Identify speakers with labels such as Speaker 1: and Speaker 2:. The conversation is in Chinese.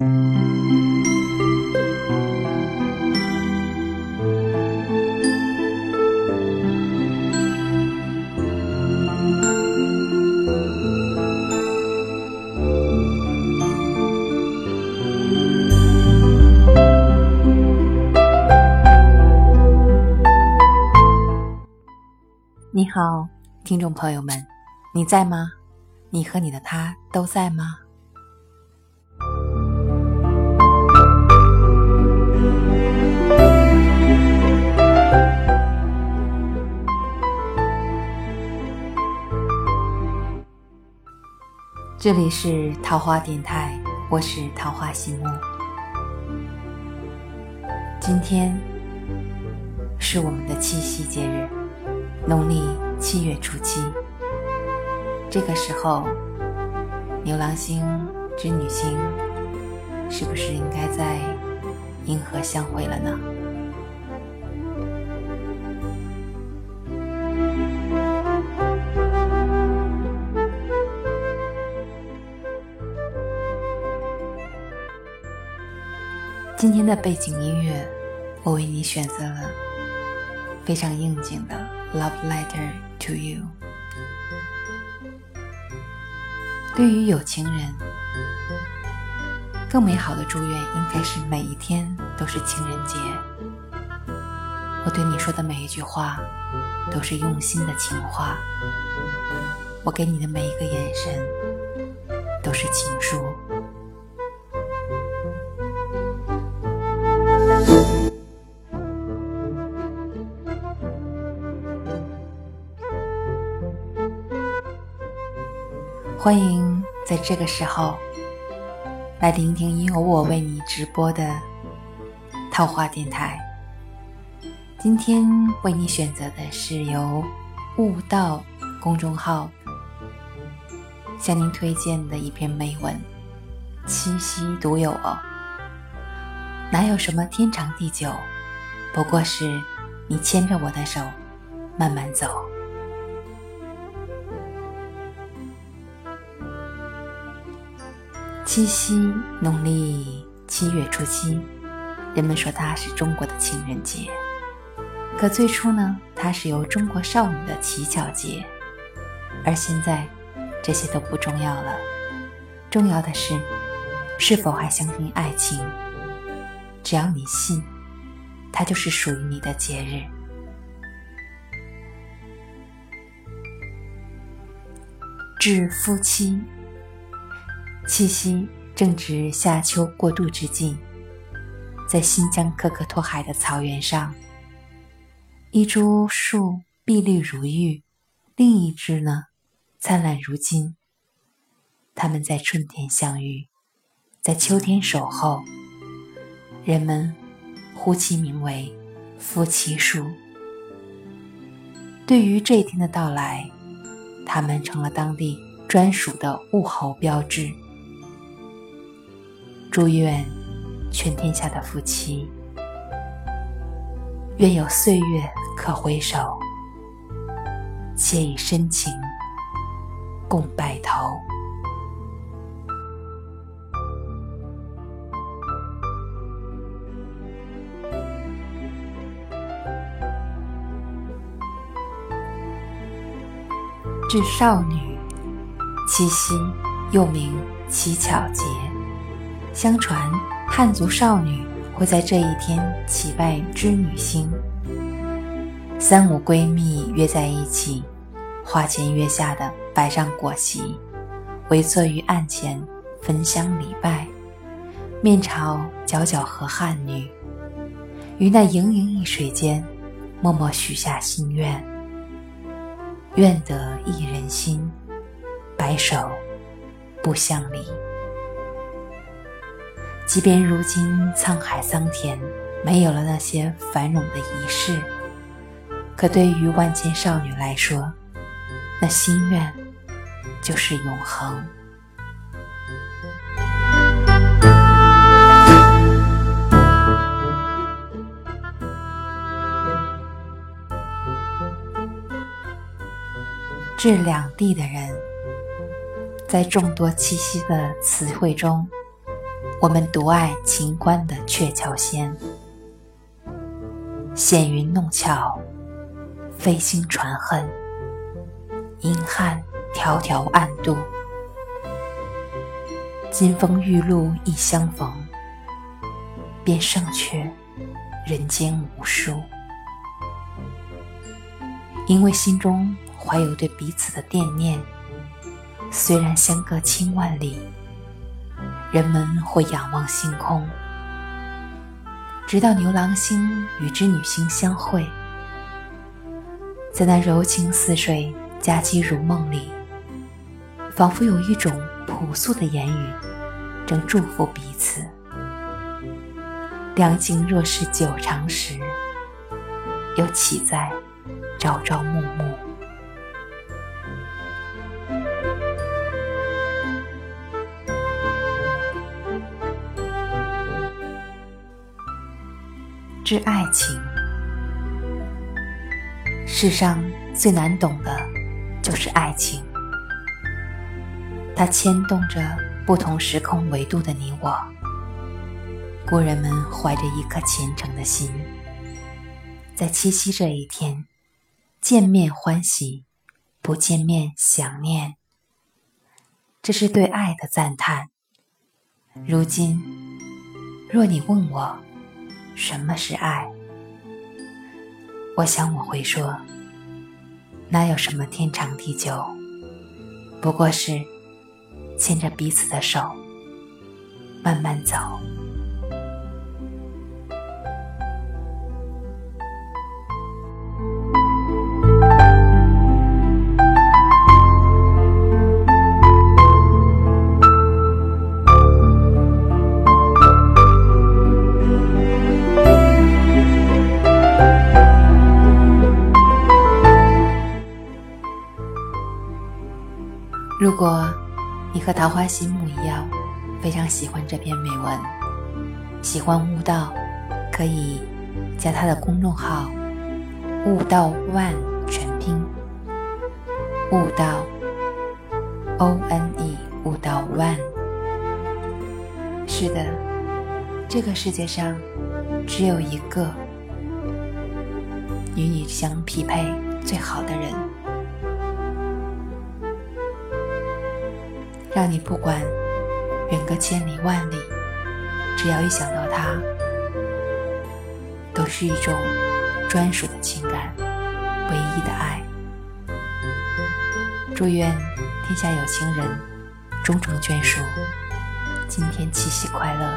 Speaker 1: 你好，听众朋友们，你在吗？你和你的他都在吗？这里是桃花电台，我是桃花心木。今天是我们的七夕节日。农历七月初七，这个时候，牛郎星、织女星是不是应该在银河相会了呢？今天的背景音乐，我为你选择了非常应景的。Love letter to you。对于有情人，更美好的祝愿应该是每一天都是情人节。我对你说的每一句话，都是用心的情话。我给你的每一个眼神，都是情书。欢迎在这个时候来聆听由我为你直播的桃花电台。今天为你选择的是由悟道公众号向您推荐的一篇美文，七夕独有哦，哪有什么天长地久，不过是你牵着我的手慢慢走。七夕，农历七月初七，人们说它是中国的情人节。可最初呢，它是由中国少女的乞巧节。而现在，这些都不重要了，重要的是，是否还相信爱情？只要你信，它就是属于你的节日。致夫妻。七夕正值夏秋过渡之际，在新疆可可托海的草原上，一株树碧绿如玉，另一枝呢灿烂如金。它们在春天相遇，在秋天守候，人们呼其名为夫妻树。对于这一天的到来，它们成了当地专属的物候标志。祝愿全天下的夫妻，愿有岁月可回首，且以深情共白头。致少女，七夕又名乞巧节。相传，汉族少女会在这一天祈拜织女星。三五闺蜜约在一起，花前月下的摆上果席，围坐于案前焚香礼拜，面朝皎皎河汉女，于那盈盈一水间，默默许下心愿：愿得一人心，白首不相离。即便如今沧海桑田，没有了那些繁荣的仪式，可对于万千少女来说，那心愿就是永恒。致两地的人，在众多七夕的词汇中。我们独爱秦关的鹊桥仙。纤云弄巧，飞星传恨，银汉迢迢暗度。金风玉露一相逢，便胜却人间无数。因为心中怀有对彼此的惦念，虽然相隔千万里，人们会仰望星空。直到牛郎星与织女星相会，在那柔情似水、佳期如梦里，仿佛有一种朴素的言语，正祝福彼此。两情若是久长时，又岂在朝朝暮暮？之爱情，世上最难懂的，就是爱情。它牵动着不同时空维度的你我。故人们怀着一颗虔诚的心，在七夕这一天，见面欢喜，不见面想念。这是对爱的赞叹。如今，若你问我，什么是爱？我想我会说，哪有什么天长地久，不过是牵着彼此的手，慢慢走。如果你和桃花心木一样，非常喜欢这篇美文，喜欢悟道，可以加他的公众号“悟道万全拼”，悟道 O N E 悟道 One。是的，这个世界上只有一个与你相匹配最好的人。让你不管远隔千里万里，只要一想到他，都是一种专属的情感，唯一的爱。祝愿天下有情人终成眷属。今天七夕快乐！